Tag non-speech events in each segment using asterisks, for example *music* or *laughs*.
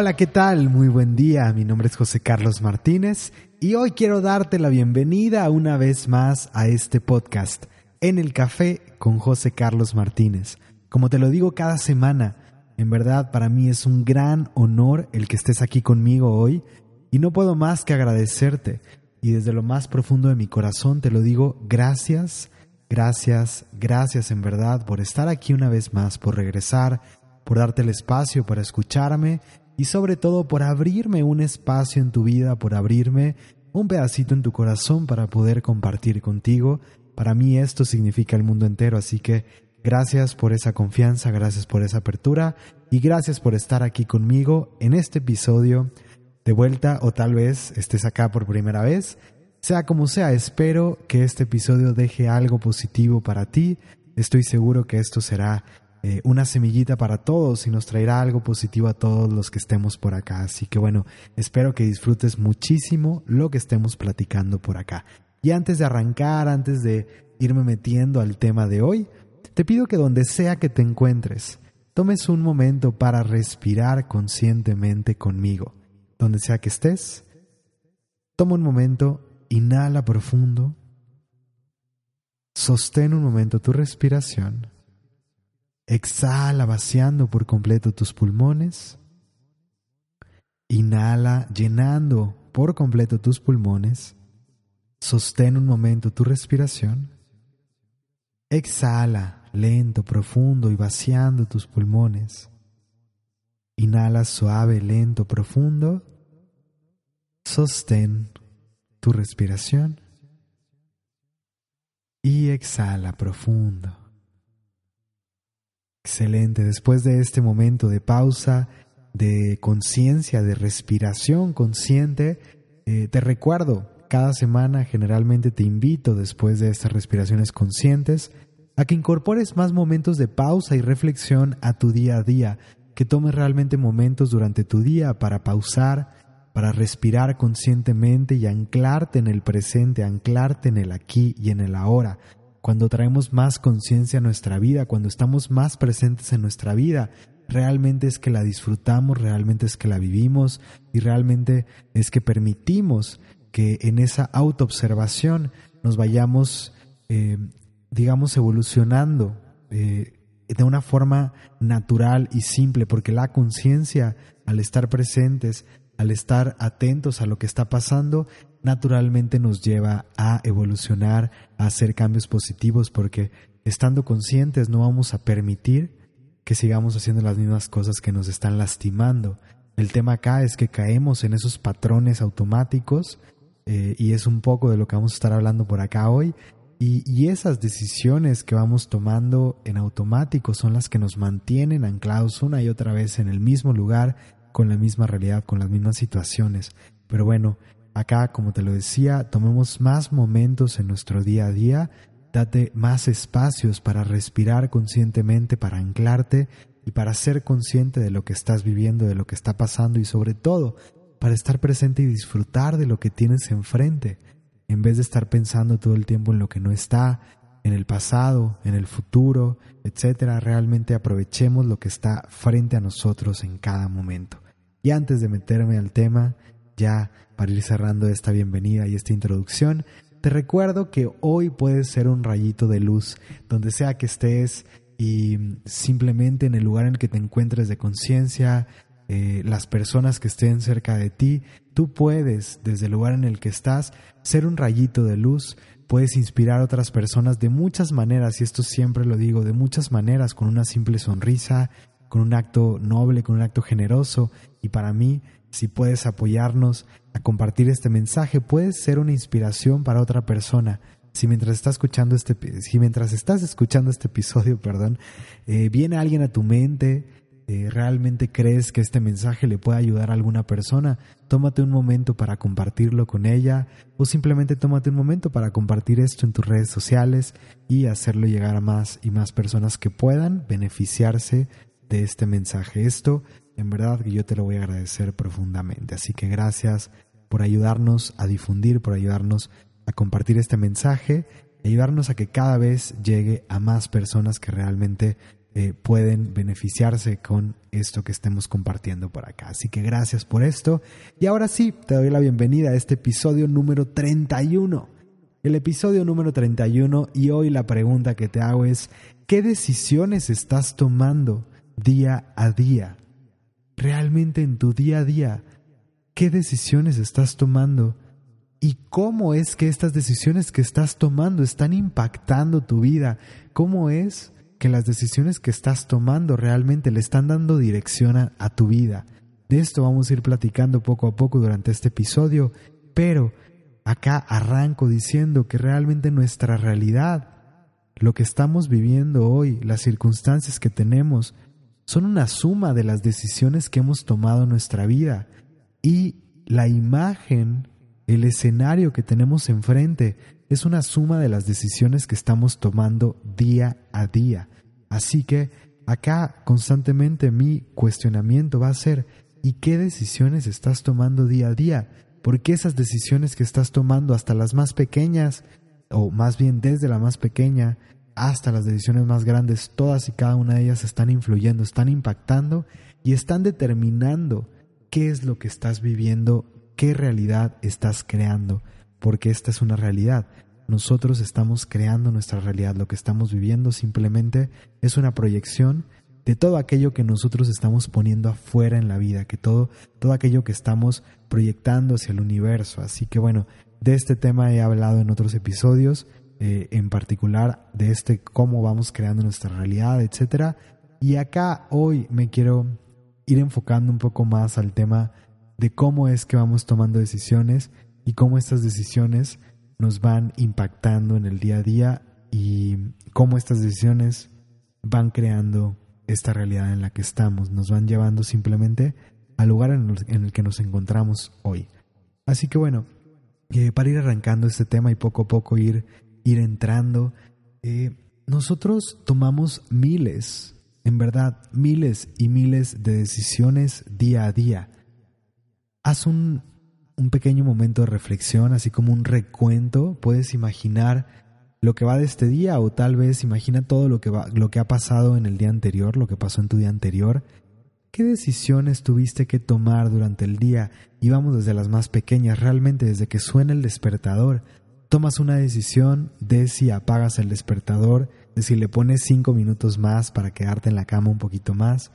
Hola, ¿qué tal? Muy buen día. Mi nombre es José Carlos Martínez y hoy quiero darte la bienvenida una vez más a este podcast, En el Café con José Carlos Martínez. Como te lo digo cada semana, en verdad para mí es un gran honor el que estés aquí conmigo hoy y no puedo más que agradecerte y desde lo más profundo de mi corazón te lo digo, gracias, gracias, gracias en verdad por estar aquí una vez más, por regresar, por darte el espacio para escucharme y sobre todo por abrirme un espacio en tu vida, por abrirme un pedacito en tu corazón para poder compartir contigo. Para mí esto significa el mundo entero, así que gracias por esa confianza, gracias por esa apertura y gracias por estar aquí conmigo en este episodio de vuelta o tal vez estés acá por primera vez. Sea como sea, espero que este episodio deje algo positivo para ti. Estoy seguro que esto será eh, una semillita para todos y nos traerá algo positivo a todos los que estemos por acá. Así que bueno, espero que disfrutes muchísimo lo que estemos platicando por acá. Y antes de arrancar, antes de irme metiendo al tema de hoy, te pido que donde sea que te encuentres, tomes un momento para respirar conscientemente conmigo. Donde sea que estés, toma un momento, inhala profundo, sostén un momento tu respiración Exhala vaciando por completo tus pulmones. Inhala llenando por completo tus pulmones. Sostén un momento tu respiración. Exhala lento, profundo y vaciando tus pulmones. Inhala suave, lento, profundo. Sostén tu respiración. Y exhala profundo. Excelente. Después de este momento de pausa, de conciencia, de respiración consciente, eh, te recuerdo, cada semana generalmente te invito después de estas respiraciones conscientes a que incorpores más momentos de pausa y reflexión a tu día a día, que tomes realmente momentos durante tu día para pausar, para respirar conscientemente y anclarte en el presente, anclarte en el aquí y en el ahora, cuando traemos más conciencia a nuestra vida, cuando estamos más presentes en nuestra vida, realmente es que la disfrutamos, realmente es que la vivimos y realmente es que permitimos que en esa autoobservación nos vayamos, eh, digamos, evolucionando eh, de una forma natural y simple, porque la conciencia, al estar presentes, al estar atentos a lo que está pasando, naturalmente nos lleva a evolucionar, a hacer cambios positivos, porque estando conscientes no vamos a permitir que sigamos haciendo las mismas cosas que nos están lastimando. El tema acá es que caemos en esos patrones automáticos eh, y es un poco de lo que vamos a estar hablando por acá hoy. Y, y, esas decisiones que vamos tomando en automático son las que nos mantienen anclados una y otra vez en el mismo lugar, con la misma realidad, con las mismas situaciones. Pero bueno, Acá, como te lo decía, tomemos más momentos en nuestro día a día, date más espacios para respirar conscientemente, para anclarte y para ser consciente de lo que estás viviendo, de lo que está pasando y sobre todo para estar presente y disfrutar de lo que tienes enfrente, en vez de estar pensando todo el tiempo en lo que no está, en el pasado, en el futuro, etcétera, realmente aprovechemos lo que está frente a nosotros en cada momento. Y antes de meterme al tema, ya para ir cerrando esta bienvenida y esta introducción, te recuerdo que hoy puedes ser un rayito de luz donde sea que estés y simplemente en el lugar en el que te encuentres de conciencia, eh, las personas que estén cerca de ti, tú puedes, desde el lugar en el que estás, ser un rayito de luz, puedes inspirar a otras personas de muchas maneras, y esto siempre lo digo, de muchas maneras, con una simple sonrisa, con un acto noble, con un acto generoso, y para mí si puedes apoyarnos a compartir este mensaje, puedes ser una inspiración para otra persona. Si mientras estás escuchando este, si mientras estás escuchando este episodio, *laughs* perdón, eh, viene alguien a tu mente, eh, realmente crees que este mensaje le puede ayudar a alguna persona, tómate un momento para compartirlo con ella o simplemente tómate un momento para compartir esto en tus redes sociales y hacerlo llegar a más y más personas que puedan beneficiarse de este mensaje. Esto en verdad que yo te lo voy a agradecer profundamente. Así que gracias por ayudarnos a difundir, por ayudarnos a compartir este mensaje, ayudarnos a que cada vez llegue a más personas que realmente eh, pueden beneficiarse con esto que estemos compartiendo por acá. Así que gracias por esto. Y ahora sí, te doy la bienvenida a este episodio número 31. El episodio número 31 y hoy la pregunta que te hago es, ¿qué decisiones estás tomando día a día? Realmente en tu día a día, ¿qué decisiones estás tomando? ¿Y cómo es que estas decisiones que estás tomando están impactando tu vida? ¿Cómo es que las decisiones que estás tomando realmente le están dando dirección a, tu vida. De esto vamos a ir platicando poco a poco durante este episodio, pero acá arranco diciendo que realmente nuestra realidad, lo que estamos viviendo hoy, las circunstancias que tenemos, son una suma de las decisiones que hemos tomado en nuestra vida y la imagen, el escenario que tenemos enfrente es una suma de las decisiones que estamos tomando día a día. Así que acá constantemente mi cuestionamiento va a ser ¿y qué decisiones estás tomando día a día? Porque esas decisiones que estás tomando hasta las más pequeñas, o más bien desde la más pequeña hasta las decisiones más grandes, todas y cada una de ellas están influyendo, están impactando y están determinando qué es lo que estás viviendo, qué realidad estás creando porque esta es una realidad. Nosotros estamos creando nuestra realidad, lo que estamos viviendo simplemente es una proyección de todo aquello que nosotros estamos poniendo afuera en la vida, que todo, todo aquello que estamos proyectando hacia el universo. Así que bueno, de este tema he hablado en otros episodios, eh, en particular de este cómo vamos creando nuestra realidad, etcétera. Y acá hoy me quiero ir enfocando un poco más al tema de cómo es que vamos tomando decisiones y cómo estas decisiones nos van impactando en el día a día y cómo estas decisiones van creando esta realidad en la que estamos, nos van llevando simplemente al lugar en el que nos encontramos hoy. Así que bueno, eh, para ir arrancando este tema y poco a poco ir, ir entrando, eh, nosotros tomamos miles, en verdad, miles y miles de decisiones día a día. Haz un un pequeño momento de reflexión, así como un recuento, puedes imaginar lo que va de este día o tal vez imagina todo lo que, va, lo que ha pasado en el día anterior, lo que pasó en tu día anterior. ¿Qué decisiones tuviste que tomar durante el día? Y vamos desde las más pequeñas, realmente desde que suena el despertador. Tomas una decisión de si apagas el despertador, de si le pones cinco minutos más para quedarte en la cama un poquito más.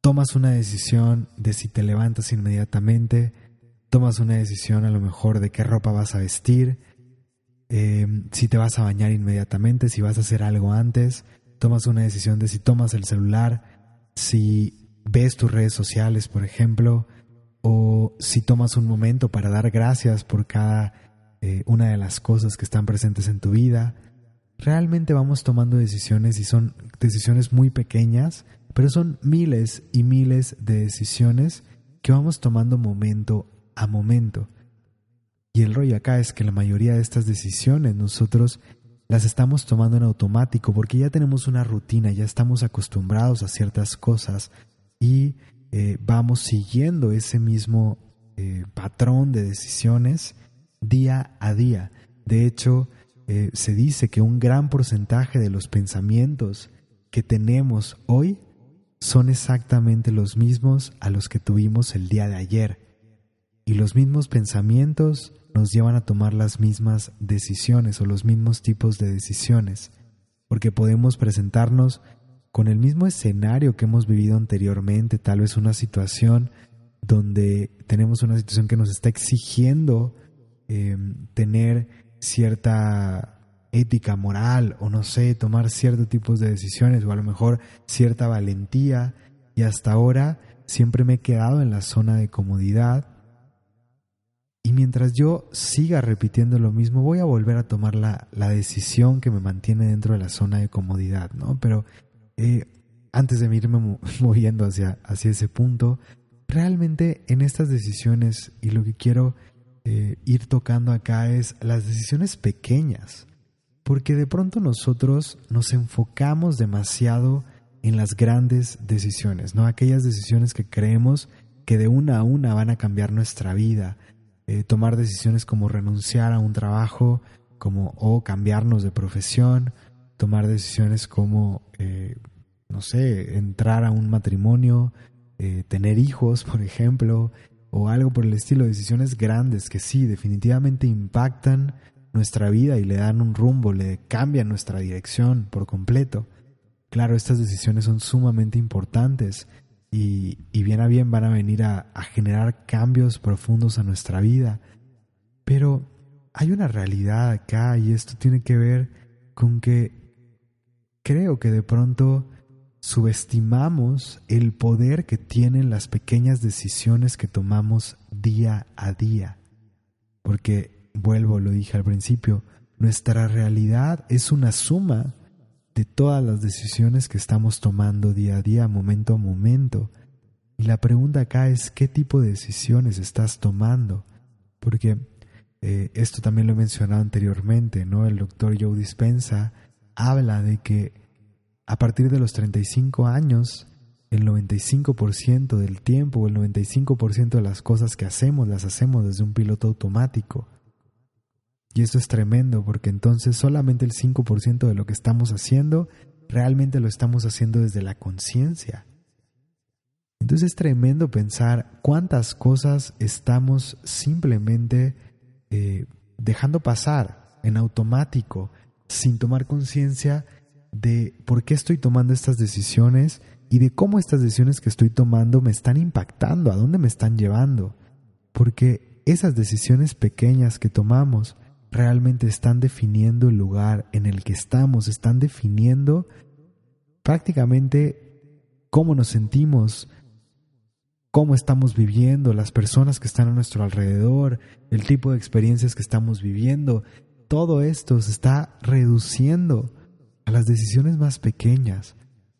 Tomas una decisión de si te levantas inmediatamente, tomas una decisión a lo mejor de qué ropa vas a vestir, eh, si te vas a bañar inmediatamente, si vas a hacer algo antes, tomas una decisión de si tomas el celular, si ves tus redes sociales, por ejemplo, o si tomas un momento para dar gracias por cada eh, una de las cosas que están presentes en tu vida. Realmente vamos tomando decisiones y son decisiones muy pequeñas, pero son miles y miles de decisiones que vamos tomando momento a momento. Y el rollo acá es que la mayoría de estas decisiones nosotros las estamos tomando en automático porque ya tenemos una rutina, ya estamos acostumbrados a ciertas cosas y eh, vamos siguiendo ese mismo eh, patrón de decisiones día a día. De hecho, eh, se dice que un gran porcentaje de los pensamientos que tenemos hoy son exactamente los mismos a los que tuvimos el día de ayer y los mismos pensamientos nos llevan a tomar las mismas decisiones o los mismos tipos de decisiones, porque podemos presentarnos con el mismo escenario que hemos vivido anteriormente, tal vez una situación donde tenemos una situación que nos está exigiendo em, tener cierta ética moral o no sé, tomar ciertos tipos de decisiones o a lo mejor cierta valentía y hasta ahora siempre me he quedado en la zona de comodidad y mientras yo siga repitiendo lo mismo, voy a volver a tomar la, decisión que me mantiene dentro de la zona de comodidad, ¿no? Pero eh, antes de irme *laughs* moviendo hacia, hacia ese punto, realmente en estas decisiones, y lo que quiero eh, ir tocando acá es las decisiones pequeñas, porque de pronto nosotros nos enfocamos demasiado en las grandes decisiones, ¿no? Aquellas decisiones que creemos que de una a una van a cambiar nuestra vida, eh, tomar decisiones como renunciar a un trabajo, como o cambiarnos de profesión, tomar decisiones como, eh, no sé, entrar a un matrimonio, eh, tener hijos, *laughs* por ejemplo, o algo por el estilo, decisiones grandes que sí, definitivamente impactan nuestra vida y le dan un rumbo, le cambian nuestra dirección por completo. Claro, estas decisiones son sumamente importantes y, bien a bien van a venir a, a generar cambios profundos a nuestra vida. Pero hay una realidad acá y esto tiene que ver con que creo que de pronto subestimamos el poder que tienen las pequeñas decisiones que tomamos día a día. Porque, vuelvo, lo dije al principio, nuestra realidad es una suma de todas las decisiones que estamos tomando día a día, momento a momento. Y la pregunta acá es qué tipo de decisiones estás tomando. Porque eh, esto también lo he mencionado anteriormente, ¿no? El doctor Joe Dispensa habla de que a partir de los 35 años, el 95% del tiempo el 95% de las cosas que hacemos las hacemos desde un piloto automático. Y esto es tremendo porque entonces solamente el 5% de lo que estamos haciendo realmente lo estamos haciendo desde la conciencia. Entonces es tremendo pensar cuántas cosas estamos simplemente eh, dejando pasar en automático, sin tomar conciencia de por qué estoy tomando estas decisiones y de cómo estas decisiones que estoy tomando me están impactando, a dónde me están llevando. Porque esas decisiones pequeñas que tomamos realmente están definiendo el lugar en el que estamos, están definiendo prácticamente cómo nos sentimos, cómo estamos viviendo, las personas que están a nuestro alrededor, el tipo de experiencias que estamos viviendo. Todo esto se está reduciendo a las decisiones más pequeñas,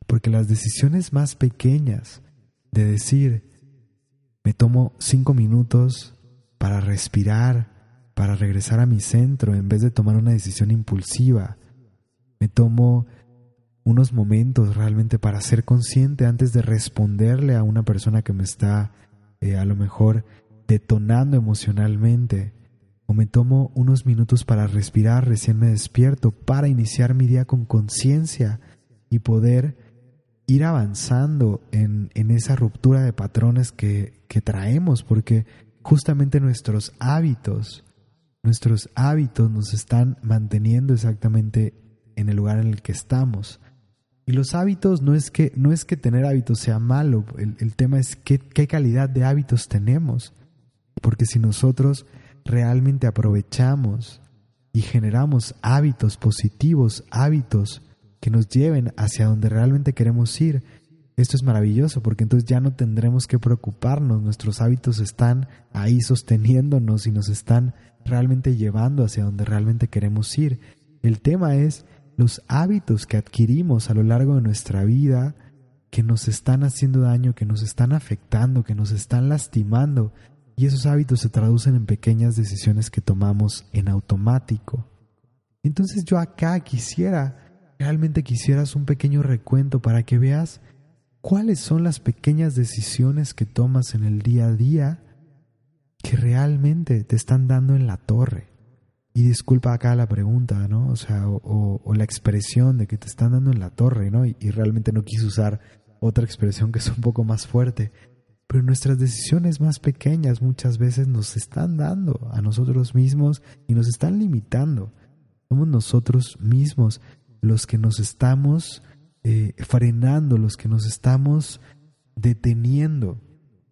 porque las decisiones más pequeñas de decir, me tomo cinco minutos para respirar, para regresar a mi centro en vez de tomar una decisión impulsiva, me tomo unos momentos realmente para ser consciente antes de responderle a una persona que me está eh, a lo mejor detonando emocionalmente o me tomo unos minutos para respirar recién me despierto, para iniciar mi día con conciencia y poder ir avanzando en, en, esa ruptura de patrones que, que traemos, porque justamente nuestros hábitos, nuestros hábitos nos están manteniendo exactamente en el lugar en el que estamos. Y los hábitos no es que, no es que tener hábitos sea malo, el, el tema es qué, qué calidad de hábitos tenemos. Porque si nosotros realmente aprovechamos y generamos hábitos positivos, hábitos que nos lleven hacia donde realmente queremos ir, esto es maravilloso porque entonces ya no tendremos que preocuparnos, nuestros hábitos están ahí sosteniéndonos y nos están realmente llevando hacia donde realmente queremos ir. El tema es los hábitos que adquirimos a lo largo de nuestra vida que nos están haciendo daño, que nos están afectando, que nos están lastimando, y esos hábitos se traducen en pequeñas decisiones que tomamos en automático. Entonces yo acá quisiera, realmente quisieras un pequeño recuento para que veas cuáles son las pequeñas decisiones que tomas en el día a día que realmente te están dando en la torre. Y disculpa acá la pregunta, ¿no? O sea, o, la expresión de que te están dando en la torre, ¿no? Y, y realmente no quise usar otra expresión que es un poco más fuerte. Pero nuestras decisiones más pequeñas muchas veces nos están dando a nosotros mismos y nos están limitando. Somos nosotros mismos los que nos estamos eh, frenando, los que nos estamos deteniendo.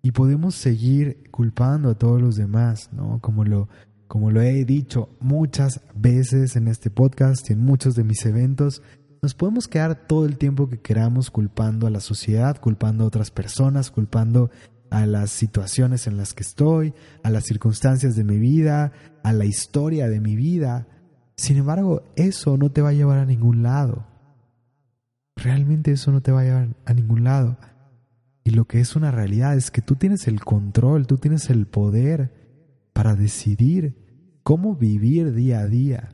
Y podemos seguir culpando a todos los demás, ¿no? Como lo, como lo he dicho muchas veces en este podcast y en muchos de mis eventos, nos podemos quedar todo el tiempo que queramos culpando a la sociedad, culpando a otras personas, culpando a las situaciones en las que estoy, a las circunstancias de mi vida, a la historia de mi vida. Sin embargo, eso no te va a llevar a ningún lado. Realmente eso no te va a llevar a ningún lado. Y lo que es una realidad es que tú tienes el control, tú tienes el poder para decidir cómo vivir día a día.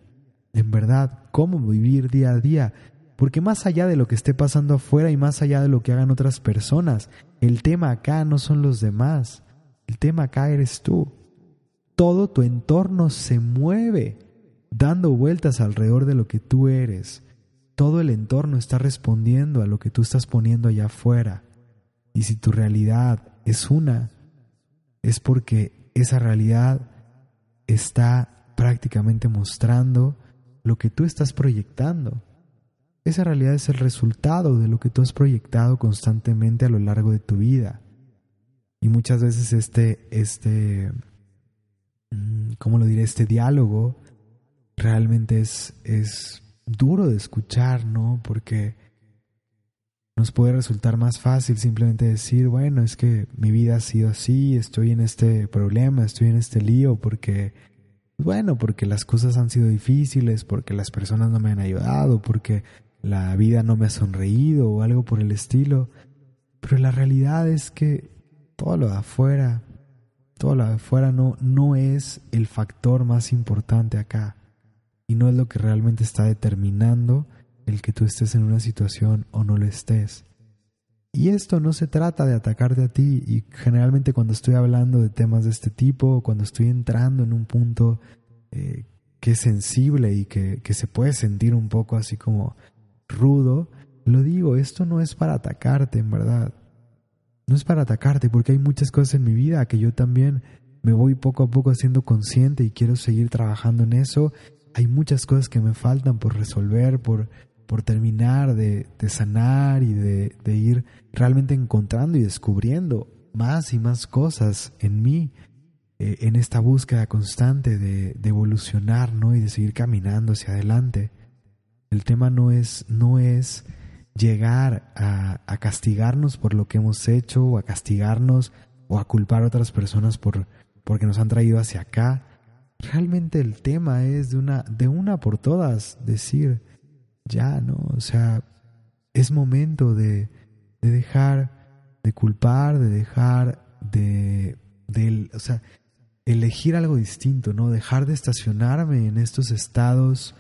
En verdad, cómo vivir día a día. Porque más allá de lo que esté pasando afuera y más allá de lo que hagan otras personas, el tema acá no son los demás. El tema acá eres tú. Todo tu entorno se mueve dando vueltas alrededor de lo que tú eres. Todo el entorno está respondiendo a lo que tú estás poniendo allá afuera. Y si tu realidad es una, es porque esa realidad está prácticamente mostrando lo que tú estás proyectando. Esa realidad es el resultado de lo que tú has proyectado constantemente a lo largo de tu vida. Y muchas veces este, este, mm, ¿cómo lo diré? Este diálogo realmente es, es duro de escuchar, ¿no? Porque nos puede resultar más fácil simplemente decir, bueno, es que mi vida ha sido así, estoy en este problema, estoy en este lío, porque, bueno, porque las cosas han sido difíciles, porque las personas no me han ayudado, porque la vida no me ha sonreído o algo por el estilo. Pero la realidad es que todo lo de afuera, todo lo de afuera no, no es el factor más importante acá y no es lo que realmente está determinando el que tú estés en una situación o no lo estés. Y esto no se trata de atacarte a ti y generalmente cuando estoy hablando de temas de este tipo, cuando estoy entrando en un punto eh, que es sensible y que, que se puede sentir un poco así como rudo, lo digo, esto no es para atacarte, en verdad. No es para atacarte, porque hay muchas cosas en mi vida que yo también me voy poco a poco haciendo consciente y quiero seguir trabajando en eso. Hay muchas cosas que me faltan por resolver, por, por terminar de, sanar y de, ir realmente encontrando y descubriendo más y más cosas en mí, eh, en esta búsqueda constante de, de evolucionar ¿no? y de seguir caminando hacia adelante. El tema no es, no es llegar a, a, castigarnos por lo que hemos hecho o a castigarnos o a culpar a otras personas por porque nos han traído hacia acá. Realmente el tema es de una, de una por todas decir, ya, ¿no? O sea, es momento de, de dejar de culpar, de dejar de, de, o sea, elegir algo distinto, ¿no? Dejar de estacionarme en estos estados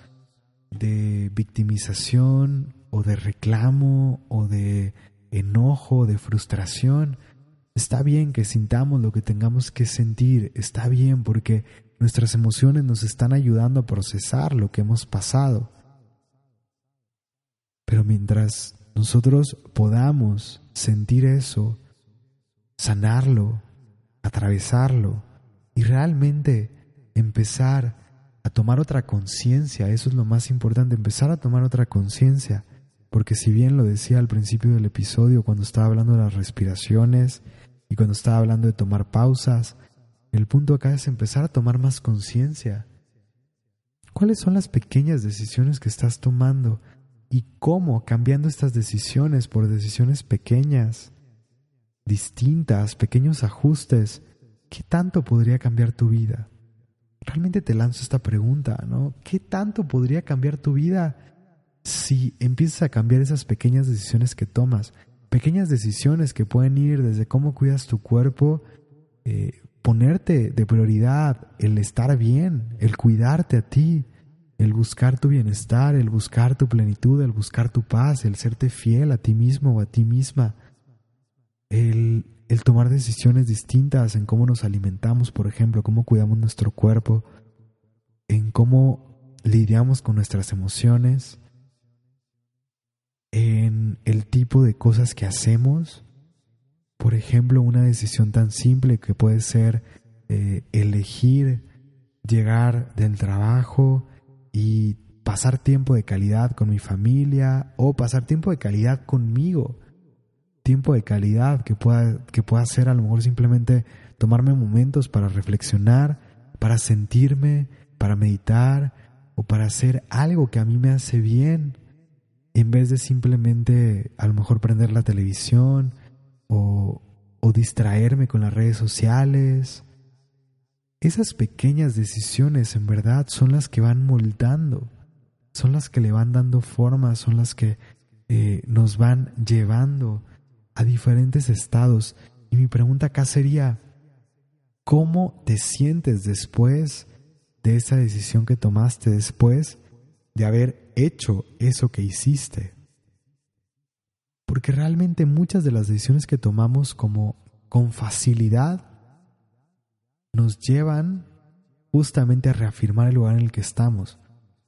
de victimización o de reclamo o de enojo, de frustración. Está bien que sintamos lo que tengamos que sentir, está bien porque nuestras emociones nos están ayudando a procesar lo que hemos pasado. Pero mientras nosotros podamos sentir eso, sanarlo, atravesarlo y realmente empezar a tomar otra conciencia, eso es lo más importante, empezar a tomar otra conciencia, porque si bien lo decía al principio del episodio cuando estaba hablando de las respiraciones y cuando estaba hablando de tomar pausas, el punto acá es empezar a tomar más conciencia. ¿Cuáles son las pequeñas decisiones que estás tomando y cómo cambiando estas decisiones por decisiones pequeñas, distintas, pequeños ajustes, qué tanto podría cambiar tu vida? realmente te lanzo esta pregunta, ¿no? ¿Qué tanto podría cambiar tu vida si empiezas a cambiar esas pequeñas decisiones que tomas? Pequeñas decisiones que pueden ir desde cómo cuidas tu cuerpo, eh, ponerte de prioridad el estar bien, el cuidarte a ti, el buscar tu bienestar, el buscar tu plenitud, el buscar tu paz, el serte fiel a ti mismo o a ti misma, el el tomar decisiones distintas en cómo nos alimentamos, por ejemplo, cómo cuidamos nuestro cuerpo, en cómo lidiamos con nuestras emociones, en el tipo de cosas que hacemos. Por ejemplo, una decisión tan simple que puede ser eh, elegir llegar del trabajo y pasar tiempo de calidad con mi familia o pasar tiempo de calidad conmigo. Tiempo de calidad que pueda, que pueda ser a lo mejor simplemente tomarme momentos para reflexionar, para sentirme, para meditar o para hacer algo que a mí me hace bien, en vez de simplemente a lo mejor prender la televisión o, distraerme con las redes sociales. Esas pequeñas decisiones en verdad son las que van moldando, son las que le van dando forma, son las que eh, nos van llevando a diferentes estados. Y mi pregunta acá sería, ¿cómo te sientes después de esa decisión que tomaste, después de haber hecho eso que hiciste? Porque realmente muchas de las decisiones que tomamos como con facilidad nos llevan justamente a reafirmar el lugar en el que estamos.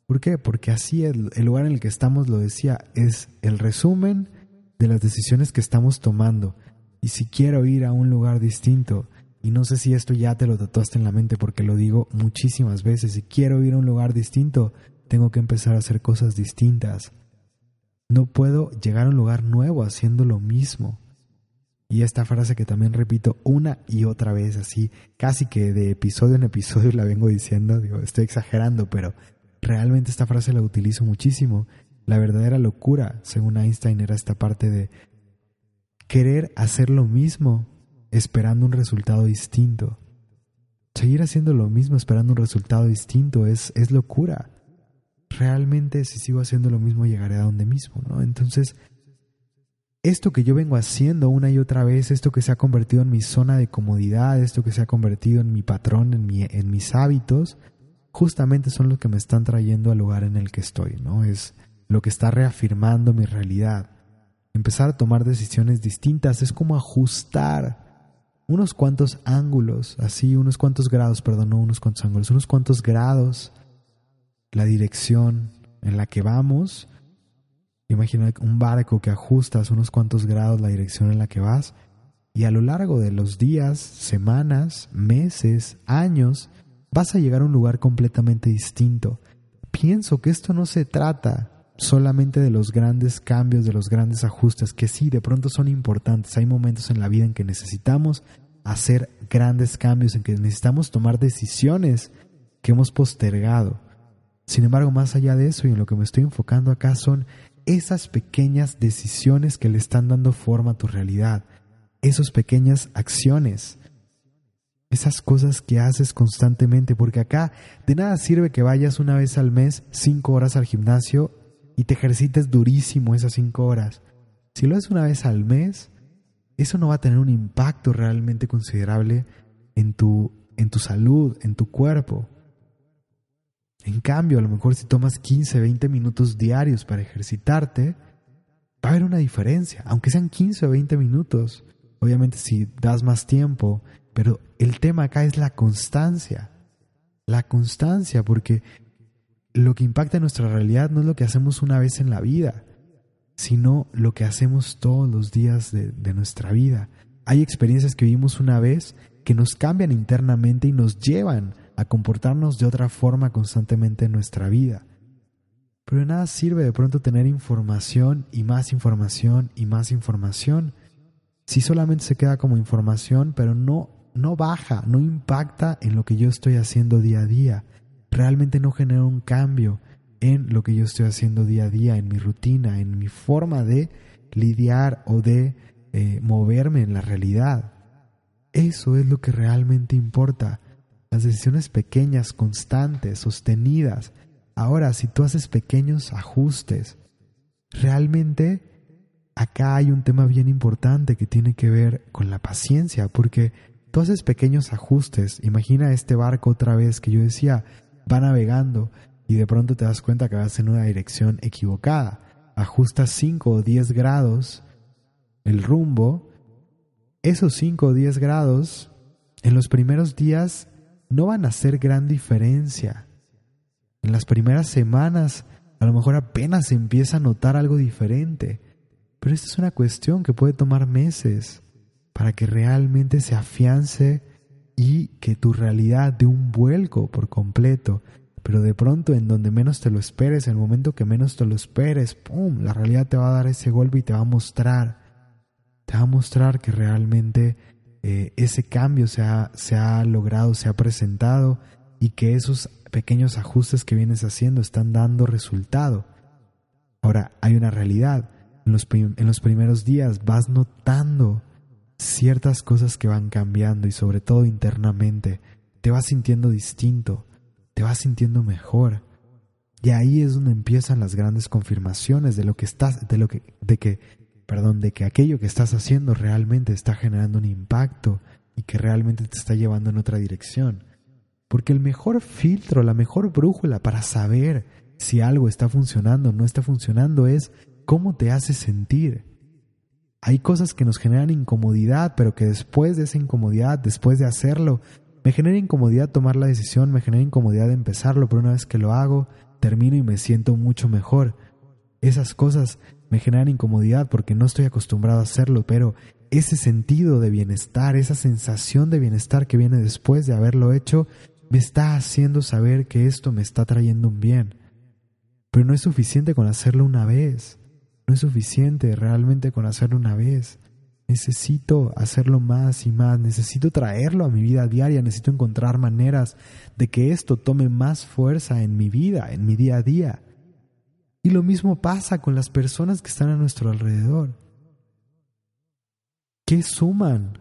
¿Por qué? Porque así el, el lugar en el que estamos, lo decía, es el resumen de las decisiones que estamos tomando. Y si quiero ir a un lugar distinto, y no sé si esto ya te lo tatuaste en la mente porque lo digo muchísimas veces, si quiero ir a un lugar distinto, tengo que empezar a hacer cosas distintas. No puedo llegar a un lugar nuevo haciendo lo mismo. Y esta frase que también repito una y otra vez, así, casi que de episodio en episodio la vengo diciendo, digo, estoy exagerando, pero realmente esta frase la utilizo muchísimo. La verdadera locura, según Einstein, era esta parte de querer hacer lo mismo esperando un resultado distinto. Seguir haciendo lo mismo esperando un resultado distinto es, es locura. Realmente si sigo haciendo lo mismo llegaré a donde mismo, ¿no? Entonces, esto que yo vengo haciendo una y otra vez, esto que se ha convertido en mi zona de comodidad, esto que se ha convertido en mi patrón, en, mi, en mis hábitos, justamente son los que me están trayendo al lugar en el que estoy, ¿no? Es lo que está reafirmando mi realidad. Empezar a tomar decisiones distintas es como ajustar unos cuantos ángulos, así, unos cuantos grados, perdón, no unos cuantos ángulos, unos cuantos grados, la dirección en la que vamos. Imagina un barco que ajustas unos cuantos grados la dirección en la que vas y a lo largo de los días, semanas, meses, años, vas a llegar a un lugar completamente distinto. Pienso que esto no se trata solamente de los grandes cambios, de los grandes ajustes, que sí, de pronto son importantes. Hay momentos en la vida en que necesitamos hacer grandes cambios, en que necesitamos tomar decisiones que hemos postergado. Sin embargo, más allá de eso, y en lo que me estoy enfocando acá, son esas pequeñas decisiones que le están dando forma a tu realidad, esas pequeñas acciones, esas cosas que haces constantemente, porque acá de nada sirve que vayas una vez al mes cinco horas al gimnasio y te ejercites durísimo esas cinco horas. Si lo haces una vez al mes, eso no va a tener un impacto realmente considerable en tu, en tu salud, en tu cuerpo. En cambio, a lo mejor si tomas 15, 20 minutos diarios para ejercitarte, va a haber una diferencia, aunque sean 15 o 20 minutos. Obviamente si das más tiempo, pero el tema acá es la constancia. La constancia, porque lo que impacta en nuestra realidad no es lo que hacemos una vez en la vida, sino lo que hacemos todos los días de, nuestra vida. Hay experiencias que vivimos una vez que nos cambian internamente y nos llevan a comportarnos de otra forma constantemente en nuestra vida. Pero de nada sirve de pronto tener información y más información y más información si solamente se queda como información, pero no, no baja, no impacta en lo que yo estoy haciendo día a día realmente no genera un cambio en lo que yo estoy haciendo día a día, en mi rutina, en mi forma de lidiar o de eh, moverme en la realidad. Eso es lo que realmente importa. Las decisiones pequeñas, constantes, sostenidas. Ahora, si tú haces pequeños ajustes, realmente acá hay un tema bien importante que tiene que ver con la paciencia, porque tú haces pequeños ajustes. Imagina este barco otra vez que yo decía, va navegando y de pronto te das cuenta que vas en una dirección equivocada. Ajustas 5 o 10 grados el rumbo. Esos 5 o 10 grados en los primeros días no van a hacer gran diferencia. En las primeras semanas a lo mejor apenas se empieza a notar algo diferente. Pero esta es una cuestión que puede tomar meses para que realmente se afiance y que tu realidad dé un vuelco por completo. Pero de pronto, en donde menos te lo esperes, en el momento que menos te lo esperes, ¡pum! La realidad te va a dar ese golpe y te va a mostrar, te va a mostrar que realmente eh, ese cambio se ha, se ha logrado, se ha presentado y que esos pequeños ajustes que vienes haciendo están dando resultado. Ahora, hay una realidad. En los, en los primeros días vas notando ciertas cosas que van cambiando y sobre todo internamente, te vas sintiendo distinto, te vas sintiendo mejor. Y ahí es donde empiezan las grandes confirmaciones de lo que estás, de lo que, de que, perdón, de que aquello que estás haciendo realmente está generando un impacto y que realmente te está llevando en otra dirección. Porque el mejor filtro, la mejor brújula para saber si algo está funcionando o no está funcionando es cómo te hace sentir. Hay cosas que nos generan incomodidad, pero que después de esa incomodidad, después de hacerlo, me genera incomodidad tomar la decisión, me genera incomodidad empezarlo, pero una vez que lo hago, termino y me siento mucho mejor. Esas cosas me generan incomodidad porque no estoy acostumbrado a hacerlo, pero ese sentido de bienestar, esa sensación de bienestar que viene después de haberlo hecho, me está haciendo saber que esto me está trayendo un bien. Pero no es suficiente con hacerlo una vez. No es suficiente realmente con hacerlo una vez. Necesito hacerlo más y más, necesito traerlo a mi vida diaria, necesito encontrar maneras de que esto tome más fuerza en mi vida, en mi día a día. Y lo mismo pasa con las personas que están a nuestro alrededor. ¿Qué suman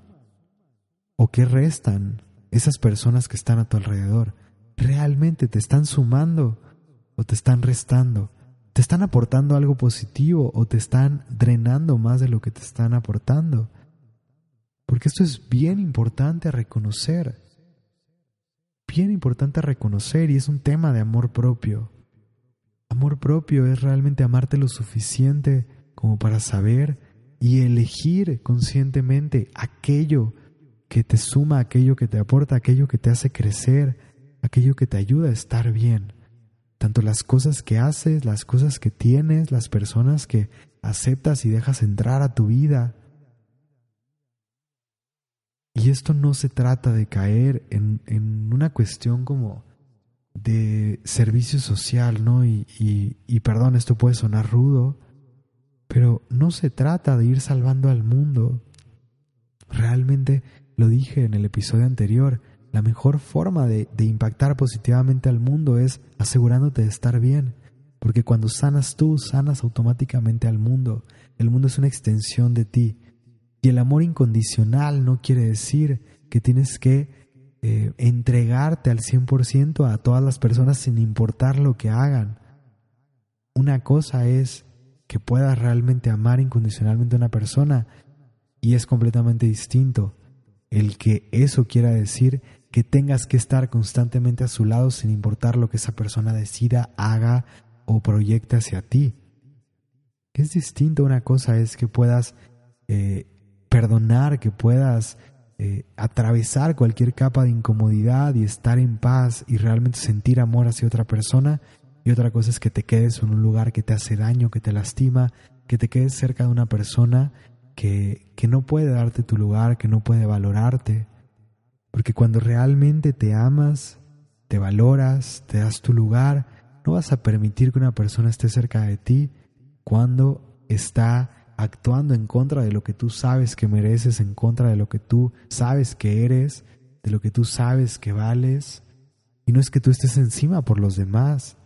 o qué restan esas personas que están a tu alrededor? ¿Realmente te están sumando o te están restando? ¿Te están aportando algo positivo o te están drenando más de lo que te están aportando? Porque esto es bien importante a reconocer. Bien importante a reconocer y es un tema de amor propio. Amor propio es realmente amarte lo suficiente como para saber y elegir conscientemente aquello que te suma, aquello que te aporta, aquello que te hace crecer, aquello que te ayuda a estar bien tanto las cosas que haces, las cosas que tienes, las personas que aceptas y dejas entrar a tu vida. Y esto no se trata de caer en, una cuestión como de servicio social, ¿no? Y, y perdón, esto puede sonar rudo, pero no se trata de ir salvando al mundo. Realmente lo dije en el episodio anterior, la mejor forma de, impactar positivamente al mundo es asegurándote de estar bien. Porque cuando sanas tú, sanas automáticamente al mundo. El mundo es una extensión de ti. Y el amor incondicional no quiere decir que tienes que eh, entregarte al 100% a todas las personas sin importar lo que hagan. Una cosa es que puedas realmente amar incondicionalmente a una persona y es completamente distinto el que eso quiera decir que tengas que estar constantemente a su lado sin importar lo que esa persona decida, haga o proyecte hacia ti. Es distinto, una cosa es que puedas eh, perdonar, que puedas eh, atravesar cualquier capa de incomodidad y estar en paz y realmente sentir amor hacia otra persona. Y otra cosa es que te quedes en un lugar que te hace daño, que te lastima, que te quedes cerca de una persona que, que no puede darte tu lugar, que no puede valorarte, porque cuando realmente te amas, te valoras, te das tu lugar, no vas a permitir que una persona esté cerca de ti cuando está actuando en contra de lo que tú sabes que mereces, en contra de lo que tú sabes que eres, de lo que tú sabes que vales. Y no es que tú estés encima por los demás,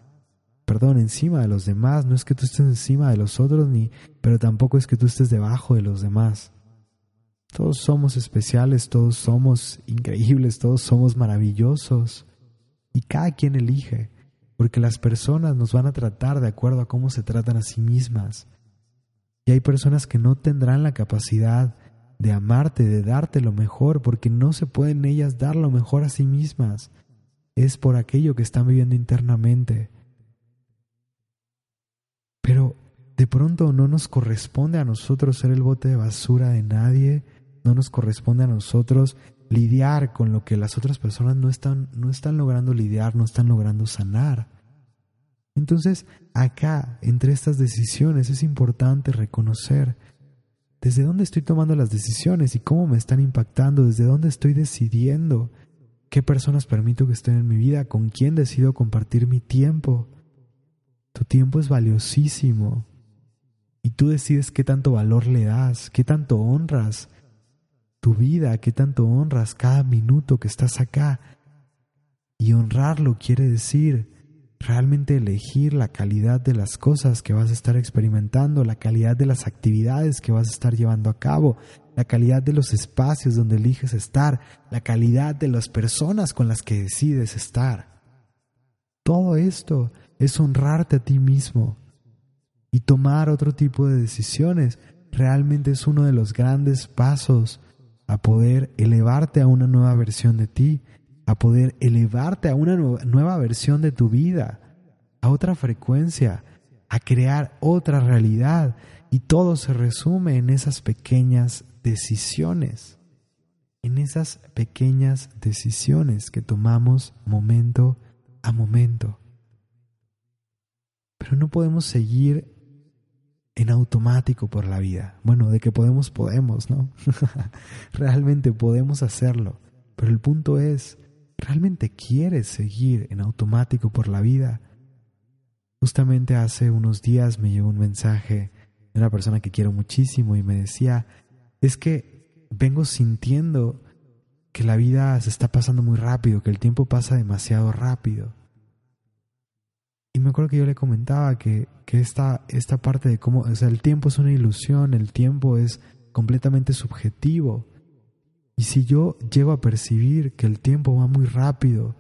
perdón, encima de los demás, no es que tú estés encima de los otros, ni, pero tampoco es que tú estés debajo de los demás. Todos somos especiales, todos somos increíbles, todos somos maravillosos. Y cada quien elige, porque las personas nos van a tratar de acuerdo a cómo se tratan a sí mismas. Y hay personas que no tendrán la capacidad de amarte, de darte lo mejor, porque no se pueden ellas dar lo mejor a sí mismas. Es por aquello que están viviendo internamente. Pero de pronto no nos corresponde a nosotros ser el bote de basura de nadie, no nos corresponde a nosotros lidiar con lo que las otras personas no están, no están logrando lidiar, no están logrando sanar. Entonces, acá, entre estas decisiones, es importante reconocer desde dónde estoy tomando las decisiones y cómo me están impactando, desde dónde estoy decidiendo qué personas permito que estén en mi vida, con quién decido compartir mi tiempo. Tu tiempo es valiosísimo y tú decides qué tanto valor le das, qué tanto honras tu vida, qué tanto honras cada minuto que estás acá. Y honrarlo quiere decir realmente elegir la calidad de las cosas que vas a estar experimentando, la calidad de las actividades que vas a estar llevando a cabo, la calidad de los espacios donde eliges estar, la calidad de las personas con las que decides estar. Todo esto es honrarte a ti mismo y tomar otro tipo de decisiones. Realmente es uno de los grandes pasos a poder elevarte a una nueva versión de ti, a poder elevarte a una nueva versión de tu vida, a otra frecuencia, a crear otra realidad. Y todo se resume en esas pequeñas decisiones, en esas pequeñas decisiones que tomamos momento a momento. Pero no podemos seguir en automático por la vida. Bueno, de que podemos, podemos, ¿no? *laughs* realmente podemos hacerlo. Pero el punto es, ¿realmente quieres seguir en automático por la vida? Justamente hace unos días me llegó un mensaje de una persona que quiero muchísimo y me decía, es que vengo sintiendo que la vida se está pasando muy rápido, que el tiempo pasa demasiado rápido. Y me acuerdo que yo le comentaba que, que esta, esta parte de cómo, o sea, el tiempo es una ilusión, el tiempo es completamente subjetivo. Y si yo llego a percibir que el tiempo va muy rápido,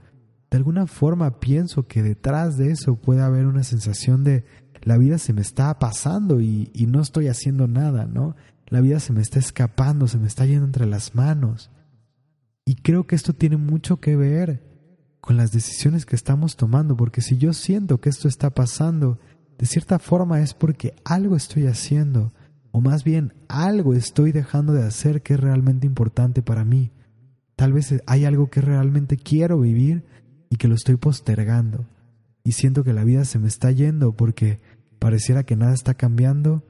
de alguna forma pienso que detrás de eso puede haber una sensación de la vida se me está pasando y, no estoy haciendo nada, ¿no? La vida se me está escapando, se me está yendo entre las manos. Y creo que esto tiene mucho que ver con las decisiones que estamos tomando, porque si yo siento que esto está pasando, de cierta forma es porque algo estoy haciendo, o más bien algo estoy dejando de hacer que es realmente importante para mí. Tal vez hay algo que realmente quiero vivir y que lo estoy postergando, y siento que la vida se me está yendo porque pareciera que nada está cambiando,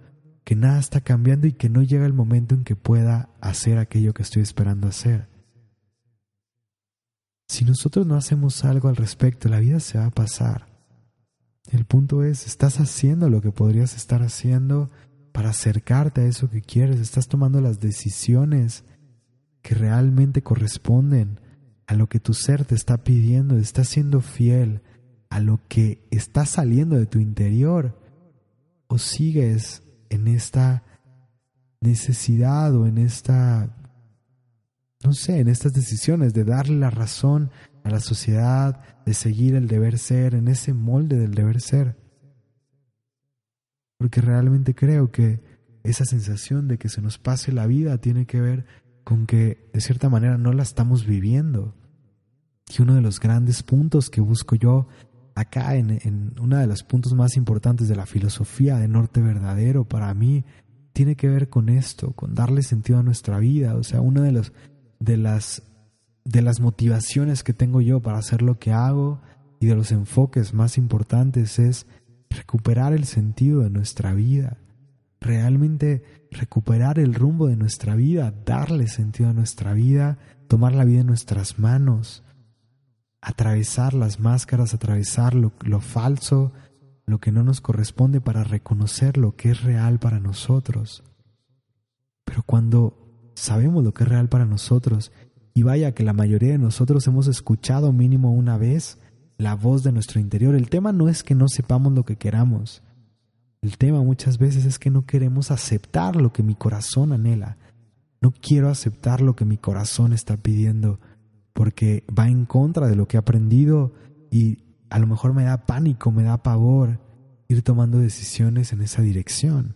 que nada está cambiando y que no llega el momento en que pueda hacer aquello que estoy esperando hacer. Si nosotros no hacemos algo al respecto, la vida se va a pasar. El punto es, ¿estás haciendo lo que podrías estar haciendo para acercarte a eso que quieres? ¿Estás tomando las decisiones que realmente corresponden a lo que tu ser te está pidiendo? ¿Estás siendo fiel a lo que está saliendo de tu interior? ¿O sigues en esta necesidad o en esta no sé, en estas decisiones de darle la razón a la sociedad, de seguir el deber ser, en ese molde del deber ser. Porque realmente creo que esa sensación de que se nos pase la vida tiene que ver con que de cierta manera no la estamos viviendo. Y uno de los grandes puntos que busco yo acá en, uno de los puntos más importantes de la filosofía de Norte Verdadero para mí tiene que ver con esto, con darle sentido a nuestra vida. O sea, uno de los de las, de las motivaciones que tengo yo para hacer lo que hago y de los enfoques más importantes es recuperar el sentido de nuestra vida, realmente recuperar el rumbo de nuestra vida, darle sentido a nuestra vida, tomar la vida en nuestras manos, atravesar las máscaras, atravesar lo, falso, lo que no nos corresponde para reconocer lo que es real para nosotros. Pero cuando sabemos lo que es real para nosotros. Y vaya que la mayoría de nosotros hemos escuchado mínimo una vez la voz de nuestro interior. El tema no es que no sepamos lo que queramos. El tema muchas veces es que no queremos aceptar lo que mi corazón anhela. No quiero aceptar lo que mi corazón está pidiendo porque va en contra de lo que he aprendido y a lo mejor me da pánico, me da pavor ir tomando decisiones en esa dirección.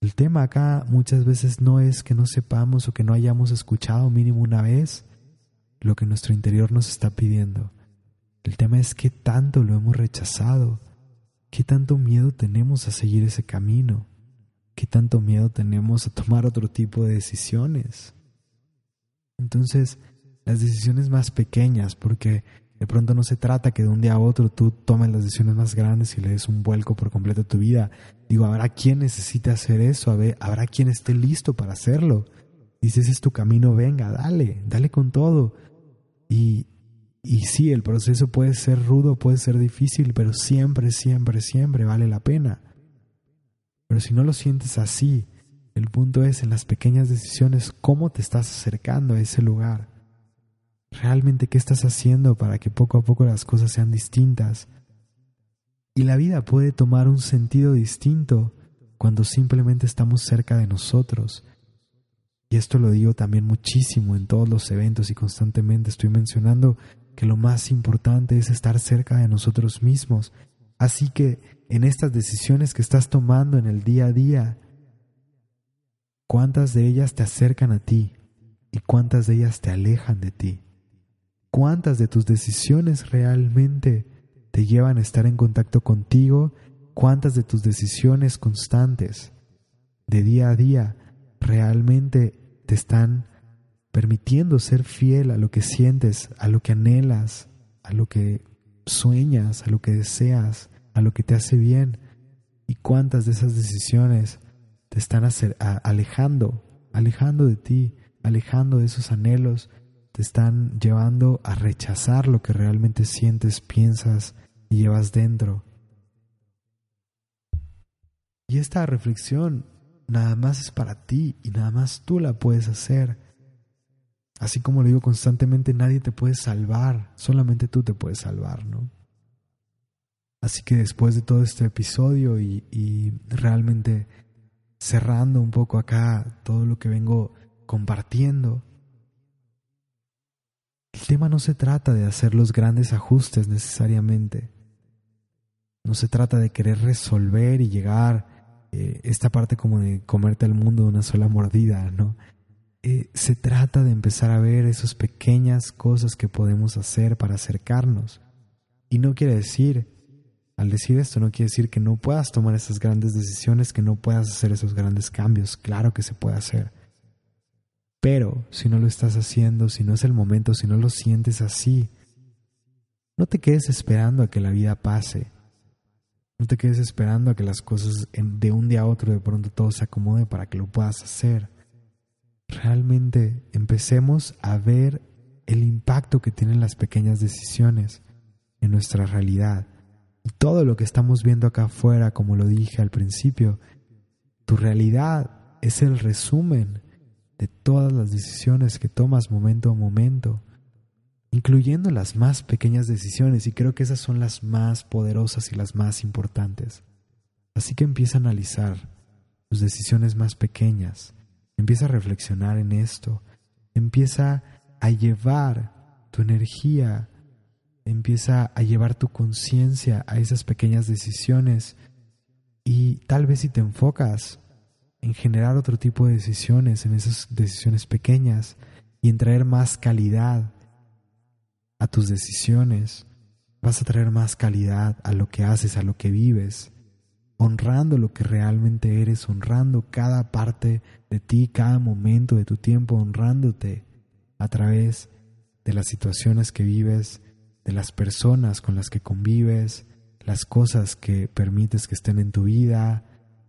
El tema acá muchas veces no es que no sepamos o que no hayamos escuchado mínimo una vez lo que nuestro interior nos está pidiendo. El tema es qué tanto lo hemos rechazado, qué tanto miedo tenemos a seguir ese camino, qué tanto miedo tenemos a tomar otro tipo de decisiones. Entonces, las decisiones más pequeñas, porque de pronto no se trata que de un día a otro tú tomes las decisiones más grandes y le des un vuelco por completo a tu vida. Digo, habrá quien necesite hacer eso, habrá quien esté listo para hacerlo. Y si ese es tu camino, venga, dale, dale con todo. Y, y sí, el proceso puede ser rudo, puede ser difícil, pero siempre, siempre, siempre vale la pena. Pero si no lo sientes así, el punto es en las pequeñas decisiones cómo te estás acercando a ese lugar realmente qué estás haciendo para que poco a poco las cosas sean distintas. Y la vida puede tomar un sentido distinto cuando simplemente estamos cerca de nosotros. Y esto lo digo también muchísimo en todos los eventos y constantemente estoy mencionando que lo más importante es estar cerca de nosotros mismos. Así que en estas decisiones que estás tomando en el día a día, ¿cuántas de ellas te acercan a ti y cuántas de ellas te alejan de ti? cuántas de tus decisiones realmente te llevan a estar en contacto contigo, cuántas de tus decisiones constantes de día a día realmente te están permitiendo ser fiel a lo que sientes, a lo que anhelas, a lo que sueñas, a lo que deseas, a lo que te hace bien y cuántas de esas decisiones te están alejando, alejando de ti, alejando de esos anhelos, te están llevando a rechazar lo que realmente sientes, piensas y llevas dentro. Y esta reflexión nada más es para ti y nada más tú la puedes hacer. Así como lo digo constantemente, nadie te puede salvar, solamente tú te puedes salvar, ¿no? Así que después de todo este episodio y, y realmente cerrando un poco acá todo lo que vengo compartiendo, el tema no se trata de hacer los grandes ajustes necesariamente. No se trata de querer resolver y llegar eh, esta parte como de comerte el mundo de una sola mordida, ¿no? Eh, se trata de empezar a ver esas pequeñas cosas que podemos hacer para acercarnos. Y no quiere decir, al decir esto, no quiere decir que no puedas tomar esas grandes decisiones, que no puedas hacer esos grandes cambios. Claro que se puede hacer. Pero si no lo estás haciendo, si no es el momento, si no lo sientes así, no te quedes esperando a que la vida pase. No te quedes esperando a que las cosas de un día a otro de pronto todo se acomode para que lo puedas hacer. Realmente empecemos a ver el impacto que tienen las pequeñas decisiones en nuestra realidad. Y todo lo que estamos viendo acá afuera, como lo dije al principio, tu realidad es el resumen de todas las decisiones que tomas momento a momento, incluyendo las más pequeñas decisiones, y creo que esas son las más poderosas y las más importantes. Así que empieza a analizar tus decisiones más pequeñas, empieza a reflexionar en esto, empieza a llevar tu energía, empieza a llevar tu conciencia a esas pequeñas decisiones y tal vez si te enfocas en generar otro tipo de decisiones, en esas decisiones pequeñas y en traer más calidad a tus decisiones. Vas a traer más calidad a lo que haces, a lo que vives, honrando lo que realmente eres, honrando cada parte de ti, cada momento de tu tiempo, honrándote a través de las situaciones que vives, de las personas con las que convives, las cosas que permites que estén en tu vida,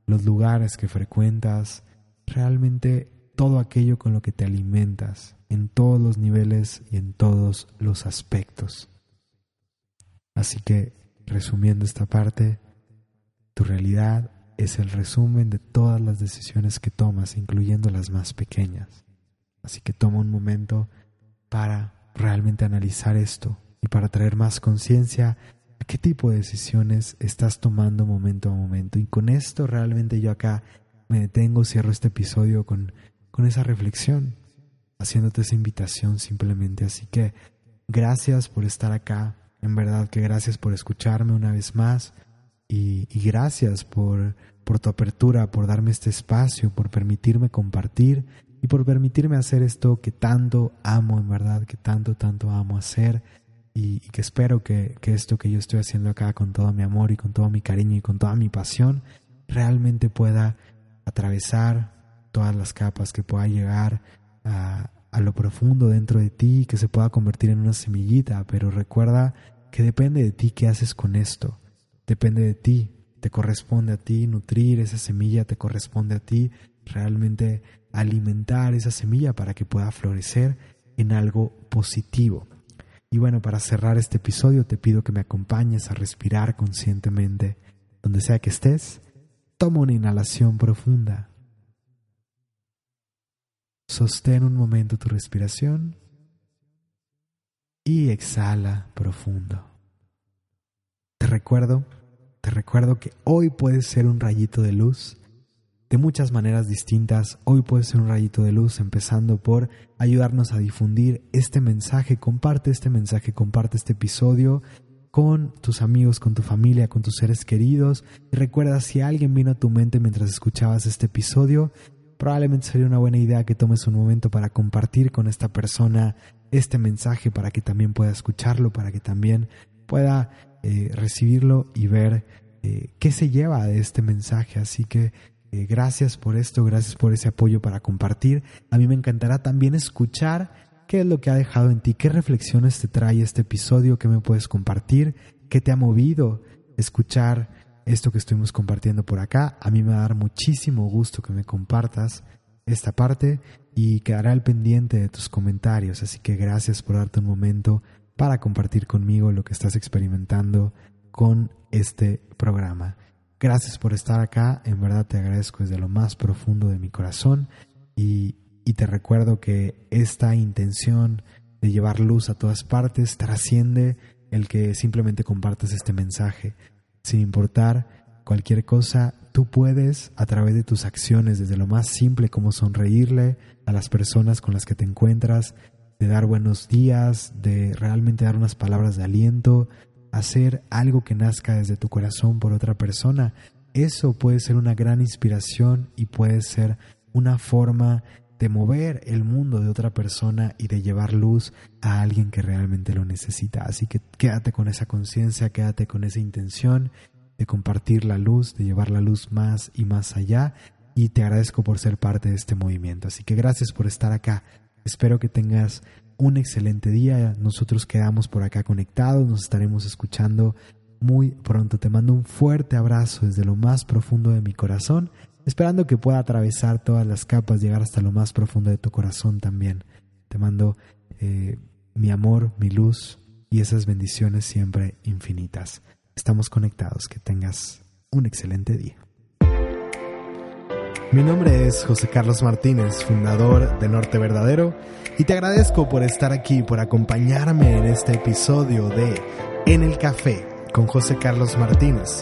los lugares que frecuentas, realmente todo aquello con lo que te alimentas, en todos los niveles y en todos los aspectos. Así que, resumiendo esta parte, tu realidad es el resumen de todas las decisiones que tomas, incluyendo las más pequeñas. Así que toma un momento para realmente analizar esto y para traer más conciencia qué tipo de decisiones estás tomando momento a momento. Y con esto realmente yo acá me detengo, cierro este episodio con, con esa reflexión, haciéndote esa invitación simplemente. Así que gracias por estar acá, en verdad que gracias por escucharme una vez más y, y gracias por, por tu apertura, por darme este espacio, por permitirme compartir y por permitirme hacer esto que tanto amo, en verdad, que tanto, tanto amo hacer y, que espero que, que, esto que yo estoy haciendo acá con todo mi amor y con todo mi cariño y con toda mi pasión realmente pueda atravesar todas las capas, que pueda llegar a, a lo profundo dentro de ti, que se pueda convertir en una semillita, pero recuerda que depende de ti qué haces con esto, depende de ti, te corresponde a ti nutrir esa semilla, te corresponde a ti realmente alimentar esa semilla para que pueda florecer en algo positivo. Y bueno, para cerrar este episodio te pido que me acompañes a respirar conscientemente. Donde sea que estés, toma una inhalación profunda. Sostén un momento tu respiración y exhala profundo. Te recuerdo, te recuerdo que hoy puedes ser un rayito de luz de muchas maneras distintas. Hoy puede ser un rayito de luz, empezando por ayudarnos a difundir este mensaje. Comparte este mensaje, comparte este episodio con tus amigos, con tu familia, con tus seres queridos. Y recuerda, si alguien vino a tu mente mientras escuchabas este episodio, probablemente sería una buena idea que tomes un momento para compartir con esta persona este mensaje para que también pueda escucharlo, para que también pueda eh, recibirlo y ver eh, qué se lleva de este mensaje. Así que eh, gracias por esto, gracias por ese apoyo para compartir. A mí me encantará también escuchar qué es lo que ha dejado en ti, qué reflexiones te trae este episodio, qué me puedes compartir, qué te ha movido, escuchar esto que estuvimos compartiendo por acá. A mí me va a dar muchísimo gusto que me compartas esta parte y quedará al pendiente de tus comentarios. Así que gracias por darte un momento para compartir conmigo lo que estás experimentando con este programa. Gracias por estar acá, en verdad te agradezco desde lo más profundo de mi corazón y, y te recuerdo que esta intención de llevar luz a todas partes trasciende el que simplemente compartas este mensaje. Sin importar cualquier cosa, tú puedes, a través de tus acciones, desde lo más simple como sonreírle a las personas con las que te encuentras, de dar buenos días, de realmente dar unas palabras de aliento, hacer algo que nazca desde tu corazón por otra persona, eso puede ser una gran inspiración y puede ser una forma de mover el mundo de otra persona y de llevar luz a alguien que realmente lo necesita. Así que quédate con esa conciencia, quédate con esa intención de compartir la luz, de llevar la luz más y más allá. Y te agradezco por ser parte de este movimiento. Así que gracias por estar acá. Espero que tengas un excelente día. Nosotros quedamos por acá conectados, nos estaremos escuchando muy pronto. Te mando un fuerte abrazo desde lo más profundo de mi corazón esperando que pueda atravesar todas las capas, llegar hasta lo más profundo de tu corazón también. Te mando eh, mi amor, mi luz y esas bendiciones siempre infinitas. Estamos conectados, que tengas un excelente día. Mi nombre es José Carlos Martínez, fundador de Norte Verdadero, y te agradezco por estar aquí, por acompañarme en este episodio de En el Café con José Carlos Martínez